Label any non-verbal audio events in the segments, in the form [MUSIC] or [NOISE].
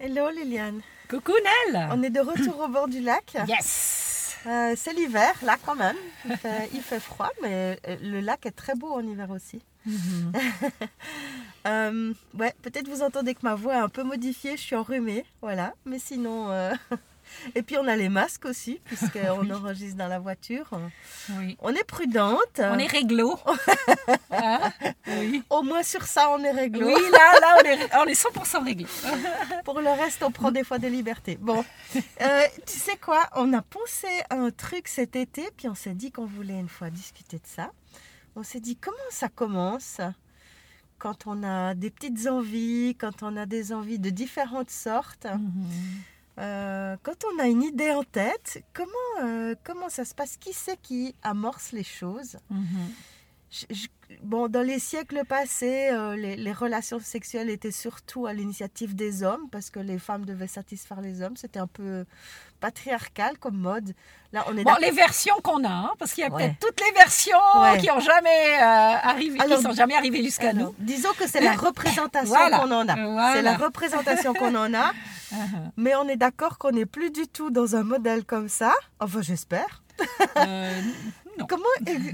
Hello Liliane. Coucou Nel On est de retour au bord du lac. Yes Euh, c'est l'hiver, là quand même. Il fait, [LAUGHS] il fait froid, mais euh, le lac est très beau en hiver aussi. [LAUGHS] Euh, ouais, peut-être vous entendez que ma voix est un peu modifiée, je suis enrhumée, voilà. Mais sinon... euh, [LAUGHS] Et puis on a les masques aussi, puisqu'on [LAUGHS] enregistre dans la voiture. Oui. On est prudente. On est réglo. [LAUGHS] Hein? Oui. Au moins sur ça, on est réglo. Oui, là, là, on est, on est 100% réglo. [LAUGHS] Pour le reste, on prend des fois des libertés. Bon, Euh, tu sais quoi? On a pensé à un truc cet été, puis on s'est dit qu'on voulait une fois discuter de ça. On s'est dit comment ça commence quand on a des petites envies, quand on a des envies de différentes sortes? Euh, quand on a une idée en tête, comment, euh, comment ça se passe? Qui c'est qui amorce les choses? Je- je- bon, dans les siècles passés, euh, les, les relations sexuelles étaient surtout à l'initiative des hommes parce que les femmes devaient satisfaire les hommes. C'était un peu patriarcal comme mode. Là, on est Bon, les versions qu'on a, hein, parce qu'il y a Ouais. peut-être toutes les versions Ouais. qui ont jamais euh, arrivé, Alors, qui sont jamais arrivées jusqu'à nous. disons que c'est la [LAUGHS] représentation Voilà. qu'on en a. Voilà. C'est la représentation qu'on en a. [LAUGHS] Uh-huh. Mais on est d'accord qu'on n'est plus du tout dans un modèle comme ça. Enfin, j'espère. Euh, non. Comment,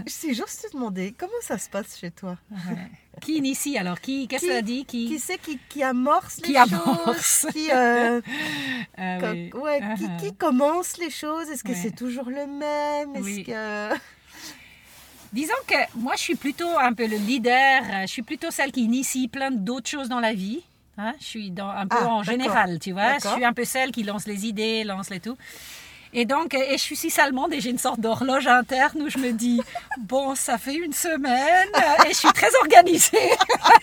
si j'ose te demander, comment ça se passe chez toi Ouais. Qui initie alors? Qui Qu'est-ce que ça dit? Qui, Qui c'est qui, qui amorce les Qui choses? amorce. Qui, euh, [LAUGHS] Ah Co- oui. ouais, qui, qui commence les choses? Est-ce que Ouais. c'est toujours le même? Est-ce Oui. que... [LAUGHS] Disons que moi, je suis plutôt un peu le leader. euh, Je suis plutôt celle qui initie plein d'autres choses dans la vie. Hein, je suis dans, un peu Ah, en général, tu vois. Je suis un peu celle qui lance les idées, lance les tout. Et donc, et je suis si allemande et j'ai une sorte d'horloge interne où je me dis, [LAUGHS] bon, ça fait une semaine et je suis très organisée.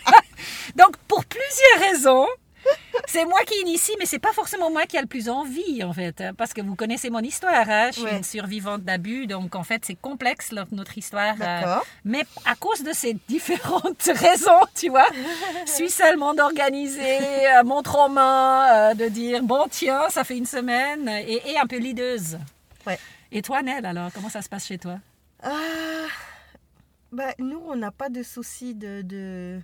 [LAUGHS] donc, pour plusieurs raisons, c'est moi qui initie, mais c'est pas forcément moi qui a le plus envie, en fait. hein, Parce que vous connaissez mon histoire, hein. Je suis Ouais. une survivante d'abus, donc en fait, c'est complexe, notre histoire. euh, mais à cause de ces différentes [LAUGHS] raisons, tu vois, Suisse allemande organisée, euh, montre en main, euh, de dire bon tiens, ça fait une semaine, et, et un peu lideuse. Ouais. Et toi, Nel, alors, comment ça se passe chez toi? Ah, bah, nous, on n'a pas de souci de, de...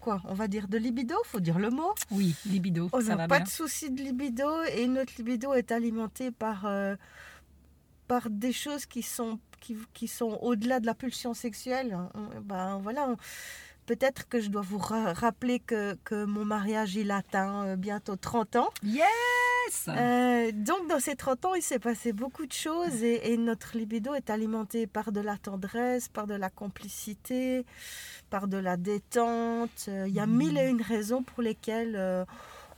Quoi On va dire de libido faut dire le mot? Oui, libido, On n'a pas bien. de souci de libido et notre libido est alimenté par, euh, par des choses qui sont, qui, qui sont au-delà de la pulsion sexuelle. On- ben, voilà, on- Peut-être que je dois vous ra- rappeler que, que mon mariage, il atteint euh, bientôt 30 ans. Yes Euh, donc, dans ces 30 ans, il s'est passé beaucoup de choses et, et notre libido est alimenté par de la tendresse, par de la complicité, par de la détente. Euh, Il y a mille et une raisons pour lesquelles euh,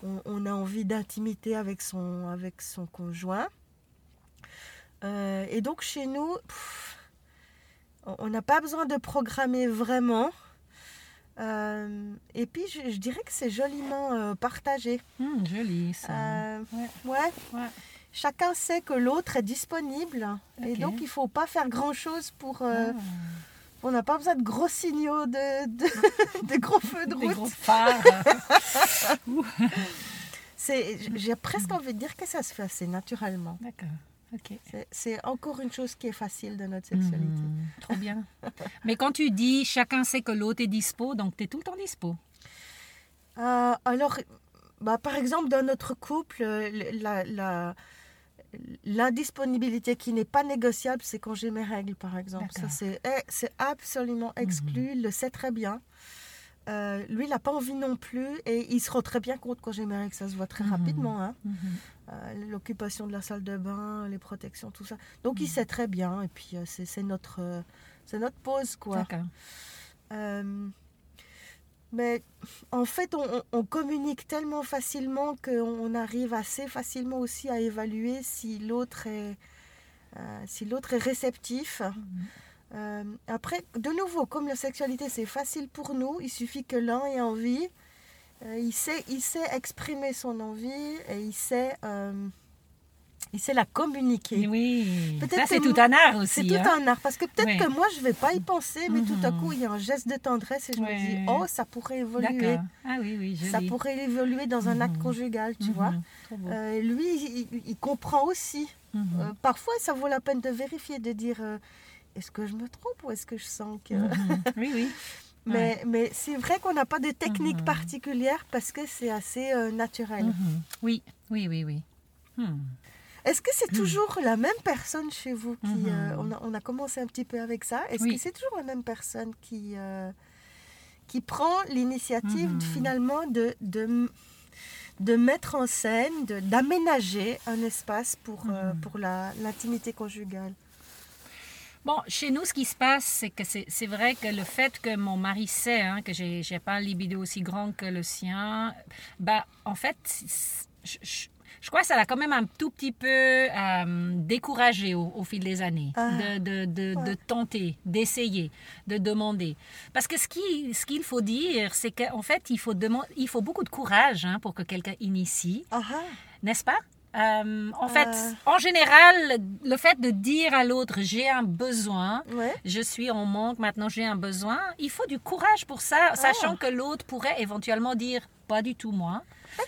on, on a envie d'intimité avec son, avec son conjoint. Euh, et donc, chez nous, pff, on n'a pas besoin de programmer vraiment. Euh, et puis, je, je dirais que c'est joliment euh, partagé. Hum, Joli, ça. Euh, Ouais. ouais. Ouais. Chacun sait que l'autre est disponible. Et donc, il faut pas faire grand-chose pour... Ah, On n'a pas besoin de gros signaux, de, de, [LAUGHS] de gros feux de des route. gros phares. [LAUGHS] J'ai presque envie de dire que ça se fait assez naturellement. D'accord, ok. C'est- encore une chose qui est facile de notre sexualité. Mhm, trop bien. [LAUGHS] Mais quand tu dis chacun sait que l'autre est dispo, donc tu es tout le temps dispo. Euh, alors, bah, par exemple, dans notre couple, euh, la, qui n'est pas négociable, c'est quand j'ai mes règles, par exemple. Ça, D'accord. c'est, eh, c'est absolument exclu. Il le sait très bien. Euh, lui, il n'a pas envie non plus. Et il se rend très bien compte quand j'ai mes règles. Ça se voit très Mhm. rapidement. hein. Mhm. Euh, l'occupation de la salle de bain, les protections, tout ça. Donc, Mhm. il sait très bien. Et puis, euh, c'est, notre, euh, c'est notre pause, quoi. D'accord. Mais en fait, on, communique tellement facilement qu'on arrive assez facilement aussi à évaluer si l'autre est, euh, si l'autre est réceptif. Euh, après, de nouveau, comme la sexualité c'est facile pour nous, il suffit que l'un ait envie. Euh, il, sait, il sait exprimer son envie et il sait, euh, il sait la communiquer. Oui, Peut-être ça c'est tout un art C'est aussi. tout hein. un art parce que peut-être que moi je vais pas y penser, mais tout à Mhm. coup il y a un geste de tendresse et je me dis oh ça pourrait évoluer. Ah oui, oui, joli. ça pourrait évoluer dans un acte Mhm. conjugal, tu Mhm, vois. beau. Euh, lui il, comprend aussi. Mhm. Euh, parfois ça vaut la peine de vérifier, de dire est-ce que je me trompe ou est-ce que je sens que Mhm. Oui, oui. [LAUGHS] Mais, mais c'est vrai qu'on n'a pas de technique Mhm. particulière parce que c'est assez euh, naturel. Mhm. Oui, oui, oui, oui. Hmm. Est-ce que c'est toujours la même personne chez vous qui... Mhm. euh, on, a, on a commencé un petit peu avec ça. Est-ce Oui. que c'est toujours la même personne qui, euh, qui prend l'initiative finalement de, de, de mettre en scène, d'aménager un espace pour, pour l'intimité conjugale? Bon, chez nous, ce qui se passe, c'est que c'est vrai que le fait que mon mari sait hein, que j'ai pas un libido aussi grand que le sien, bah, en fait, je, je- je crois que ça l'a quand même un tout petit peu euh, découragé au, au fil des années Ah. de, de, de, Ouais. de tenter, d'essayer, de demander. Parce que ce qu'il ce qu'il faut dire, c'est qu'en fait, il faut, il faut beaucoup de courage hein, pour que quelqu'un initie Ah ah, n'est-ce pas? Euh, En fait, Euh. en général, le fait de dire à l'autre j'ai un besoin, ouais. je suis en manque, maintenant j'ai un besoin, il faut du courage pour ça, sachant que l'autre pourrait éventuellement dire pas du tout moi.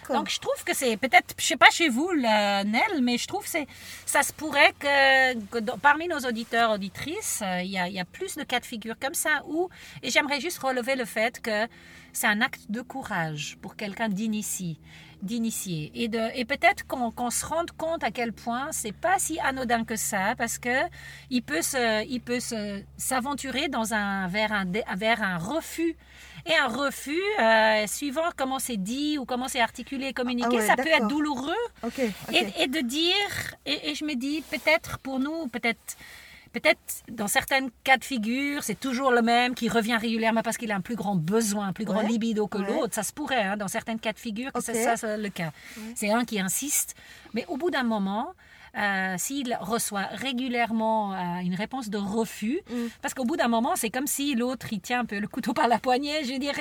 Donc je trouve que c'est peut-être, je sais pas chez vous, la Nel, mais je trouve que ça se pourrait que, parmi nos auditeurs, auditrices, euh, il y, a, il y a plus de cas de figure comme ça où, et j'aimerais juste relever le fait que c'est un acte de courage pour quelqu'un d'initié d'initier et de et peut-être qu'on qu'on se rende compte à quel point c'est pas si anodin que ça parce que il peut se il peut s'aventurer dans un vers un vers un refus et un refus euh, suivant comment c'est dit ou comment c'est articulé communiqué Ah ouais, ça peut être douloureux et, et de dire, et, et je me dis, peut-être pour nous, peut-être, peut-être dans certains cas de figure, c'est toujours le même qui revient régulièrement parce qu'il a un plus grand besoin, un plus grand Ouais, libido que ouais. l'autre. Ça se pourrait, hein, dans certains cas de figure, que c'est ça le cas. C'est un qui insiste, mais au bout d'un moment, euh, s'il reçoit régulièrement euh, une réponse de refus, Mm. parce qu'au bout d'un moment, c'est comme si l'autre, il tient un peu le couteau par la poignée. Je veux dire,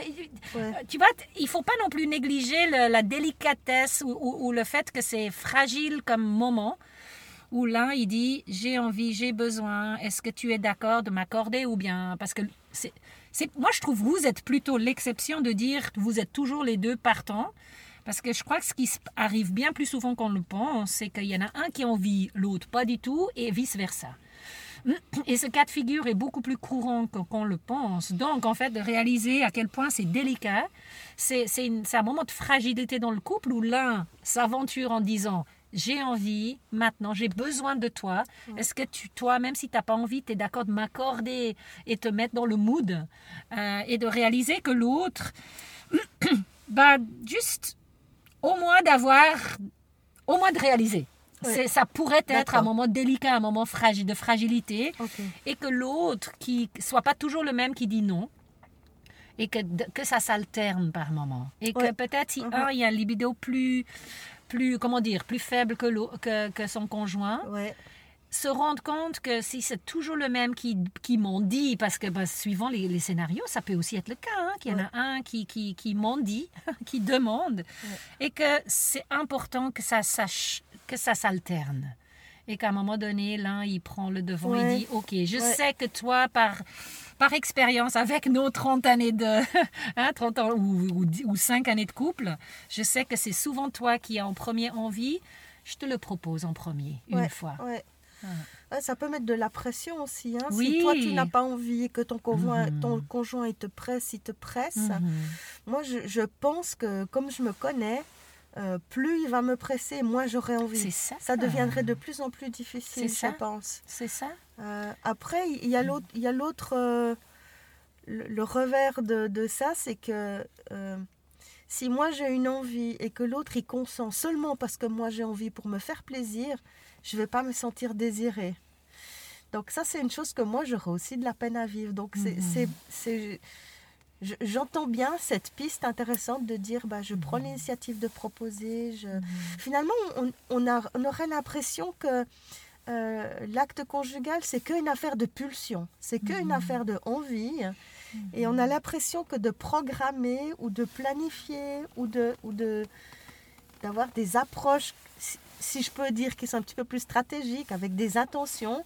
Ouais. tu vois, il faut pas non plus négliger le- la délicatesse ou, ou- ou le fait que c'est fragile comme moment où l'un il dit j'ai envie, j'ai besoin, est-ce que tu es d'accord de m'accorder ou bien parce que c'est, moi je trouve que vous êtes plutôt l'exception de dire vous êtes toujours les deux partants parce que je crois que ce qui arrive bien plus souvent qu'on le pense, c'est qu'il y en a un qui envie, l'autre pas du tout et vice versa. [CLEARS THROAT] Et ce cas de figure est beaucoup plus courant qu'on le pense. Donc, en fait, de réaliser à quel point c'est délicat, c'est un moment de fragilité dans le couple où l'un s'aventure en disant j'ai envie, maintenant j'ai besoin de toi. Est-ce que tu, toi, même si tu n'as pas envie, tu es d'accord de m'accorder et te mettre dans le mood euh, et de réaliser que l'autre, [CLEARS THROAT] bah, juste au moins d'avoir, au moins de réaliser. Ouais. Ça pourrait être un moment délicat, un moment fragile, de fragilité, et que l'autre qui soit pas toujours le même qui dit non, et que, que ça s'alterne par moment. Et que peut-être si Mhm. un, il y a un libido plus, plus, comment dire, plus faible que, que, que son conjoint, Ouais. Se rendre compte que si c'est toujours le même qui, qui m'en dit, parce que bah, suivant les, les scénarios, ça peut aussi être le cas, hein, qu'il y en a un qui, qui, qui m'en dit, [LAUGHS] qui demande, et que c'est important que ça, sache, que ça s'alterne. Et qu'à un moment donné, l'un, il prend le devant, Ouais. il dit, OK, je sais que toi, par, par expérience, avec nos 30 années de... [LAUGHS] hein, 30 ans ou, ou, ou 5 années de couple, je sais que c'est souvent toi qui as en premier envie. Je te le propose en premier, une Ouais, fois. ouais. Ah. Ça peut mettre de la pression aussi. hein. Oui. Si toi, tu n'as pas envie que ton conjoint, Mhm. ton conjoint il te presse, il te presse. Mhm. Moi, je, je pense que comme je me connais, euh, plus il va me presser, moins j'aurai envie. C'est ça. Ça deviendrait de plus en plus difficile, ça. je pense. C'est ça. Euh, après, il y a l'autre, y euh, le, le revers de, de ça, c'est que si moi j'ai une envie et que l'autre il consent seulement parce que moi j'ai envie pour me faire plaisir, je vais pas me sentir désirée. Donc ça, c'est une chose que moi j'aurais aussi de la peine à vivre. Donc c'est, Mhm. je- j'entends bien cette piste intéressante de dire, bah, je prends l'initiative de proposer. Je... Finalement, on, on a, on aurait l'impression que euh, l'acte conjugal, c'est qu'une affaire de pulsion, c'est qu'une Mhm. affaire de envie. Et on a l'impression que de programmer ou de planifier ou de ou de d'avoir des approches, si, je peux dire, qui sont un petit peu plus stratégiques, avec des intentions,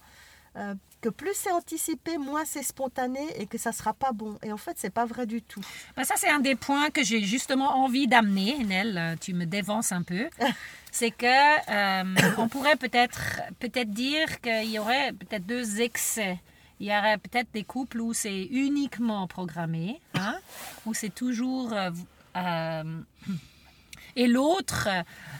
euh, que plus c'est anticipé, moins c'est spontané et que ça sera pas bon. Et en fait, c'est pas vrai du tout. Ben, ça, c'est un des points que j'ai justement envie d'amener, Nel. euh, Tu me dévances un peu. [LAUGHS] C'est que euh, on pourrait peut-être peut-être dire qu'il y aurait peut-être deux excès. Il y aurait peut-être des couples où c'est uniquement programmé, hein, où c'est toujours... euh, et l'autre,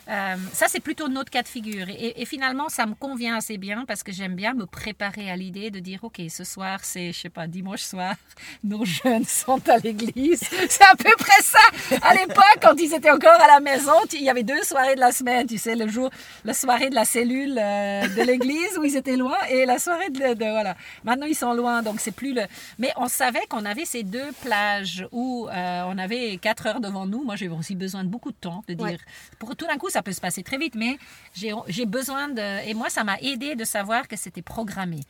euh, ça c'est plutôt notre cas de figure. Et, finalement, ça me convient assez bien parce que j'aime bien me préparer à l'idée de dire, ok, ce soir c'est, je sais pas, dimanche soir, [LAUGHS] nos jeunes sont à l'église. [LAUGHS] C'est à peu près ça. À l'époque, quand ils étaient encore à la maison, il y avait deux soirées de la semaine. Tu sais, le jour, la soirée de la cellule euh, de l'église où ils étaient loin et la soirée de, de- voilà. Maintenant ils sont loin, donc c'est plus le. Mais on savait qu'on avait ces deux plages où euh, on avait quatre heures devant nous. Moi, j'ai aussi besoin de beaucoup de temps de dire. Ouais. Pour tout d'un coup, ça peut se passer très vite, mais j'ai besoin de. Et moi, ça m'a aidé de savoir que c'était programmé.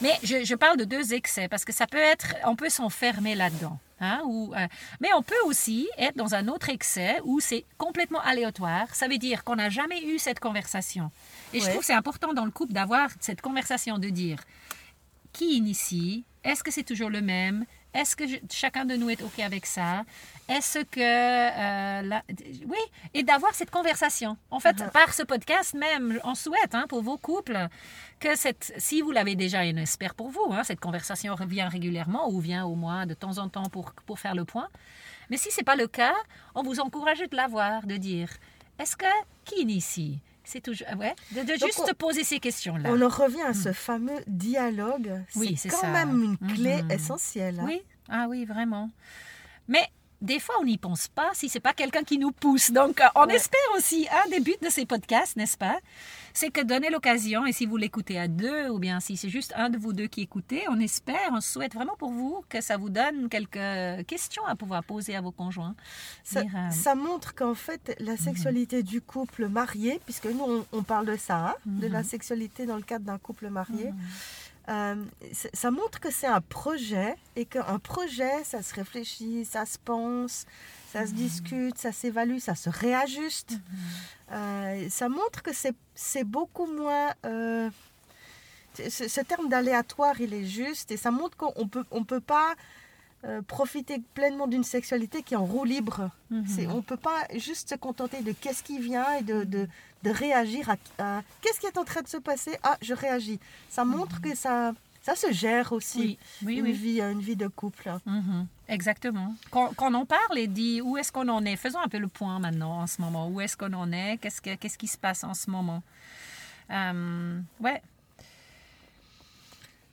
Mais je, je parle de deux excès parce que ça peut être, on peut s'enfermer là-dedans. Hein, ou, euh, mais on peut aussi être dans un autre excès où c'est complètement aléatoire. Ça veut dire qu'on n'a jamais eu cette conversation. Et je trouve que c'est important dans le couple d'avoir cette conversation, de dire qui initie? Est-ce que c'est toujours le même? Est-ce que je- chacun de nous est OK avec ça? Est-ce que... euh, la- oui, et d'avoir cette conversation. En fait, Mhm. par ce podcast même, on souhaite hein, pour vos couples que cette, si vous l'avez déjà, et on espère pour vous, hein, cette conversation revient régulièrement ou vient au moins de temps en temps pour, pour faire le point. Mais si ce n'est pas le cas, on vous encourage de l'avoir, de dire, est-ce que qui initie? C'est toujours... Ouais, de, juste on- poser ces questions-là. On en revient à ce fameux dialogue. Oui, c'est quand ça. même une clé Mhm. essentielle. hein. Oui, ah oui, vraiment. Mais des fois, on n'y pense pas si c'est pas quelqu'un qui nous pousse. Donc, euh, on Ouais. espère aussi, un des buts de ces podcasts, n'est-ce pas? C'est que donner l'occasion, et si vous l'écoutez à deux, ou bien si c'est juste un de vous deux qui écoutez, on espère, on souhaite vraiment pour vous que ça vous donne quelques questions à pouvoir poser à vos conjoints. Ça, Dire, euh, ça montre qu'en fait, la sexualité du couple marié, puisque nous, on, on parle de ça, hein, de la Mhm. sexualité dans le cadre d'un couple marié, Mhm. Euh, ça montre que c'est un projet et qu'un projet, ça se réfléchit, ça se pense, ça se Mhm. discute, ça s'évalue, ça se réajuste. Euh, ça montre que c'est beaucoup moins... euh, ce, ce terme d'aléatoire, il est juste et ça montre qu'on peut, on peut pas profiter pleinement d'une sexualité qui est en roue libre. C'est- On ne peut pas juste se contenter de qu'est-ce qui vient et de, de, de réagir à, à qu'est-ce qui est en train de se passer? Ah, je réagis. Ça montre que ça, ça se gère aussi, Oui, oui, une, oui. Vie, une vie de couple. Mhm, Exactement. Quand, quand on parle et dit où est-ce qu'on en est, faisons un peu le point maintenant en ce moment. Où est-ce qu'on en est? Qu'est-ce, que- qu'est-ce qui se passe en ce moment? Euh, Ouais.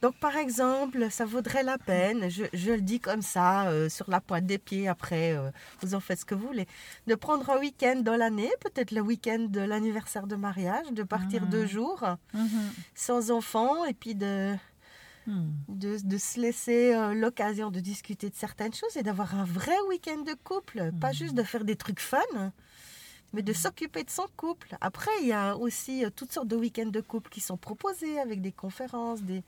Donc, par exemple, ça vaudrait la peine, je, je le dis comme ça, euh, sur la pointe des pieds, après, euh, vous en faites ce que vous voulez, de prendre un week-end dans l'année, peut-être le week-end de l'anniversaire de mariage, de partir deux jours Mhm. sans enfants et puis de, Hmm. de, de se laisser euh, l'occasion de discuter de certaines choses et d'avoir un vrai week-end de couple. Pas juste de faire des trucs fun, mais de s'occuper de son couple. Après, il y a aussi euh, toutes sortes de week-ends de couple qui sont proposés avec des conférences, des,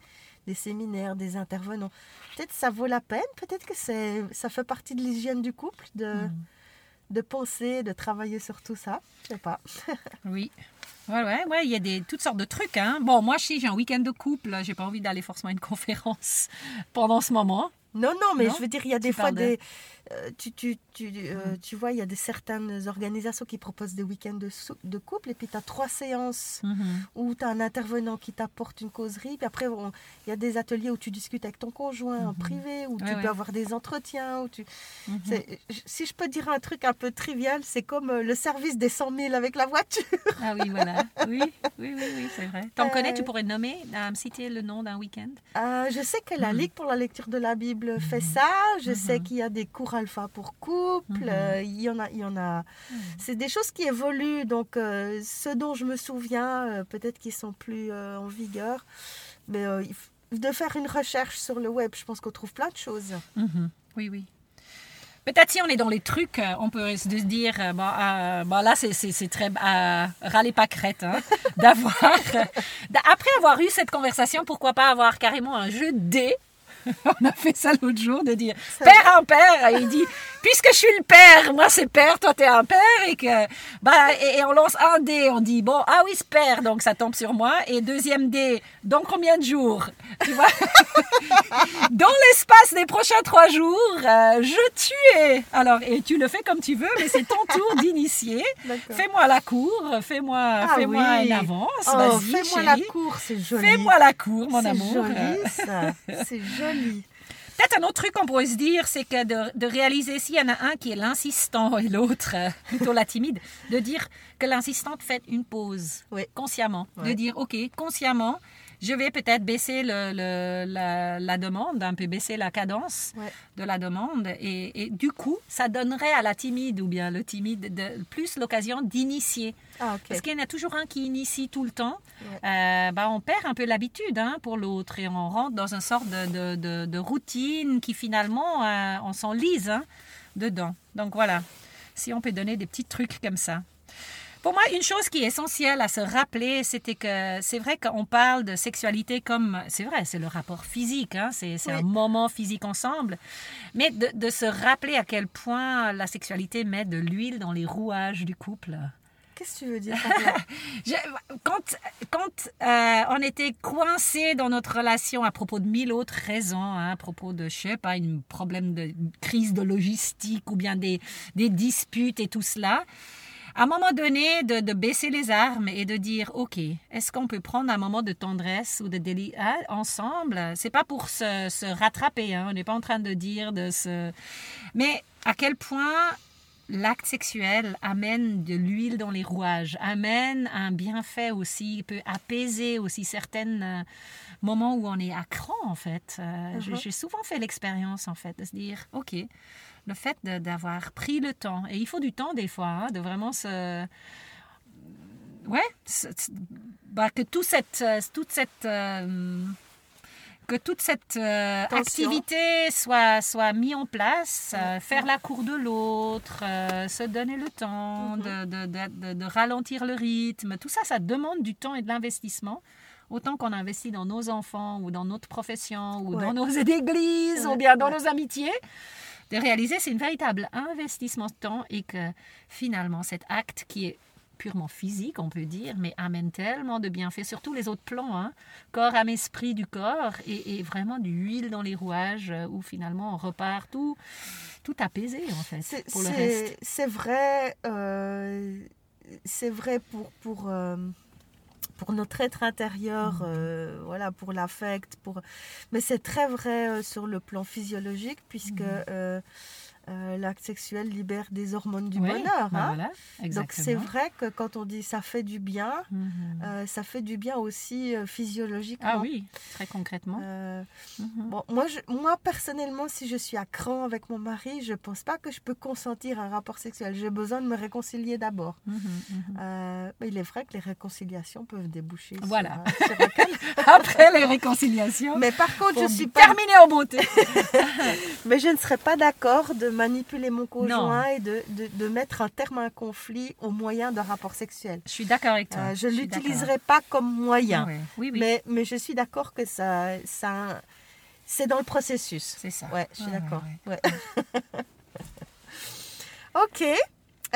des séminaires, des intervenants. Peut-être ça vaut la peine, peut-être que c'est, ça fait partie de l'hygiène du couple de, Mhm. de penser, de travailler sur tout ça. Je sais pas. [LAUGHS] Oui. Ouais, ouais, ouais, il y a des, toutes sortes de trucs. Hein. Bon, moi, si j'ai un week-end de couple, j'ai pas envie d'aller forcément à une [LAUGHS] conférence pendant ce moment. Non, non, mais Non? je veux dire, il y a Tu des fois de- des. Euh, tu, tu, tu, euh, tu vois, il y a des, certaines organisations qui proposent des week-ends de, de couple, et puis tu as trois séances Mhm. où tu as un intervenant qui t'apporte une causerie, puis après, il y a des ateliers où tu discutes avec ton conjoint en privé, où tu. Ouais, peux avoir des entretiens. Où tu... Mhm. c'est- Si je peux dire un truc un peu trivial, c'est comme euh, le service des 100 000 avec la voiture. Ah oui, voilà. Oui, oui, oui, oui c'est vrai. T'en Euh, connais, tu pourrais nommer, euh, citer le nom d'un week-end? Euh, je sais que la Mhm. Ligue pour la lecture de la Bible fait ça. Je sais qu'il y a des cours alpha pour couple. Mhm. euh, il y en a, il y en a. C'est des choses qui évoluent. Donc, euh, ceux dont je me souviens, euh, peut-être qu'ils sont plus euh, en vigueur. Mais de faire une recherche sur le web, je pense qu'on trouve plein de choses. Mhm. Oui, oui. Peut-être si on est dans les trucs, on peut se dire, bon, euh, bon, là, c'est- très... Euh, râlez pas crête, hein, [LAUGHS] d'avoir... [LAUGHS] d'a- Après avoir eu cette conversation, pourquoi pas avoir carrément un jeu de dés [LAUGHS] On a fait ça l'autre jour de dire père un père. Et il dit puisque je suis le père, moi c'est père, toi t'es un père et que bah et, on lance un dé. On dit bon ah oui c'est père donc ça tombe sur moi et deuxième dé dans combien de jours? Tu vois [LAUGHS] dans l'espace des prochains trois jours euh, je tue alors et tu le fais comme tu veux mais c'est ton tour d'initier. Fais-moi la cour, fais-moi ah fais-moi une avance. Oh, fais-moi la cour, c'est joli. Fais-moi la cour, mon amour. C'est joli ça. c'est joli. Peut-être un autre truc qu'on pourrait se dire, c'est que de, réaliser s'il y en a un qui est l'insistant et l'autre euh, [LAUGHS] plutôt la timide, de dire que l'insistante fait une pause consciemment. De dire, OK, consciemment, je vais peut-être baisser le, la, demande, un peu baisser la cadence de la demande. Et, du coup, ça donnerait à la timide ou bien le timide de, plus l'occasion d'initier. Ah, Parce qu'il y en a toujours un qui initie tout le temps. Euh, bah, on perd un peu l'habitude hein, pour l'autre et on rentre dans une sorte de, de, routine qui finalement, euh, on s'enlise hein, dedans. Donc voilà, si on peut donner des petits trucs comme ça. Pour moi, une chose qui est essentielle à se rappeler, c'était que c'est vrai qu'on parle de sexualité comme, c'est vrai, c'est le rapport physique, hein, c'est un moment physique ensemble, mais de, se rappeler à quel point la sexualité met de l'huile dans les rouages du couple. Qu'est-ce que tu veux dire [LAUGHS] Quand, quand euh, on était coincé dans notre relation à propos de mille autres raisons, hein, à propos de, je sais pas, un problème de crise de logistique ou bien des, des disputes et tout cela, à un moment donné, de, baisser les armes et de dire, OK, est-ce qu'on peut prendre un moment de tendresse ou de délit ah, ensemble? C'est pas pour se, rattraper, hein, on n'est pas en train de dire de se... Mais à quel point l'acte sexuel amène de l'huile dans les rouages, amène un bienfait aussi, peut apaiser aussi certains euh, moments où on est à cran en fait. Euh, uh-huh. J'ai souvent fait l'expérience en fait de se dire, OK, le fait d'avoir pris le temps, et il faut du temps des fois, hein, de vraiment se... Ouais, bah, que tout cette, toute cette... Euh, que toute cette euh, activité soit, soit mise en place, euh, faire la cour de l'autre, se donner le temps, mm-hmm. de, de, de, ralentir le rythme, tout ça, ça demande du temps et de l'investissement. Autant qu'on investit dans nos enfants ou dans notre profession ou dans nos [LAUGHS] églises ou bien dans nos amitiés de réaliser c'est un véritable investissement de temps et que finalement cet acte qui est purement physique, on peut dire, mais amène tellement de bienfaits sur tous les autres plans, hein. corps, âme, esprit du corps, et, vraiment du huile dans les rouages, euh, où finalement on repart tout, tout apaisé en fait pour le reste. C'est vrai, euh, c'est vrai pour, pour euh, pour notre être intérieur, mm. euh, voilà, pour l'affect, pour... mais c'est très vrai euh, sur le plan physiologique puisque mm. euh, euh, l'acte sexuel libère des hormones du bonheur. Bah hein. Donc c'est vrai que quand on dit ça fait du bien, mhm. euh, ça fait du bien aussi euh, physiologiquement. Ah oui, très concrètement. Mhm. bon, moi, je, moi, personnellement, si je suis à cran avec mon mari, je ne pense pas que je peux consentir un rapport sexuel. J'ai besoin de me réconcilier d'abord. Mhm, il est vrai que les réconciliations peuvent déboucher voilà. [LAUGHS] Après les réconciliations. Mais par contre, je suis pas... terminée en beauté. [LAUGHS] Mais je ne serais pas d'accord de manipuler mon conjoint et de, de, mettre un terme à un conflit au moyen d'un rapport sexuel. Je suis d'accord avec toi. Euh, je ne l'utiliserai pas comme moyen. Oui, oui. Mais, mais je suis d'accord que ça, ça c'est dans le processus. C'est ça. Ouais, je suis d'accord. [LAUGHS] ok.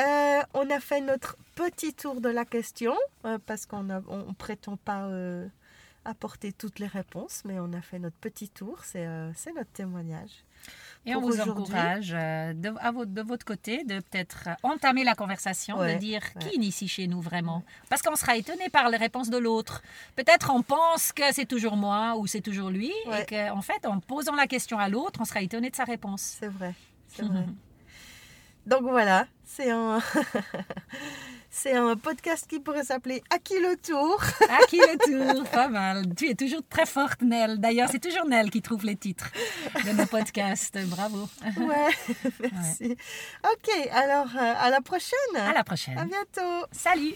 Euh, on a fait notre petit tour de la question euh, parce qu'on ne on prétend pas apporter toutes les réponses, mais on a fait notre petit tour. C'est notre témoignage. Et on vous encourage euh, de, à votre, de votre côté de peut-être entamer la conversation, de dire qui initie chez nous vraiment. Parce qu'on sera étonné par les réponses de l'autre. Peut-être on pense que c'est toujours moi ou c'est toujours lui, et qu'en fait, en posant la question à l'autre, on sera étonné de sa réponse. C'est vrai, c'est [LAUGHS] vrai. Donc voilà, c'est un... [LAUGHS] [LAUGHS] C'est un podcast qui pourrait s'appeler À qui le tour À qui le tour Pas mal. Tu es toujours très forte, Nell. D'ailleurs, c'est toujours Nell qui trouve les titres de nos podcasts. Bravo. Ouais, [LAUGHS] merci. Ok, alors euh, à la prochaine. À la prochaine. À bientôt. Salut.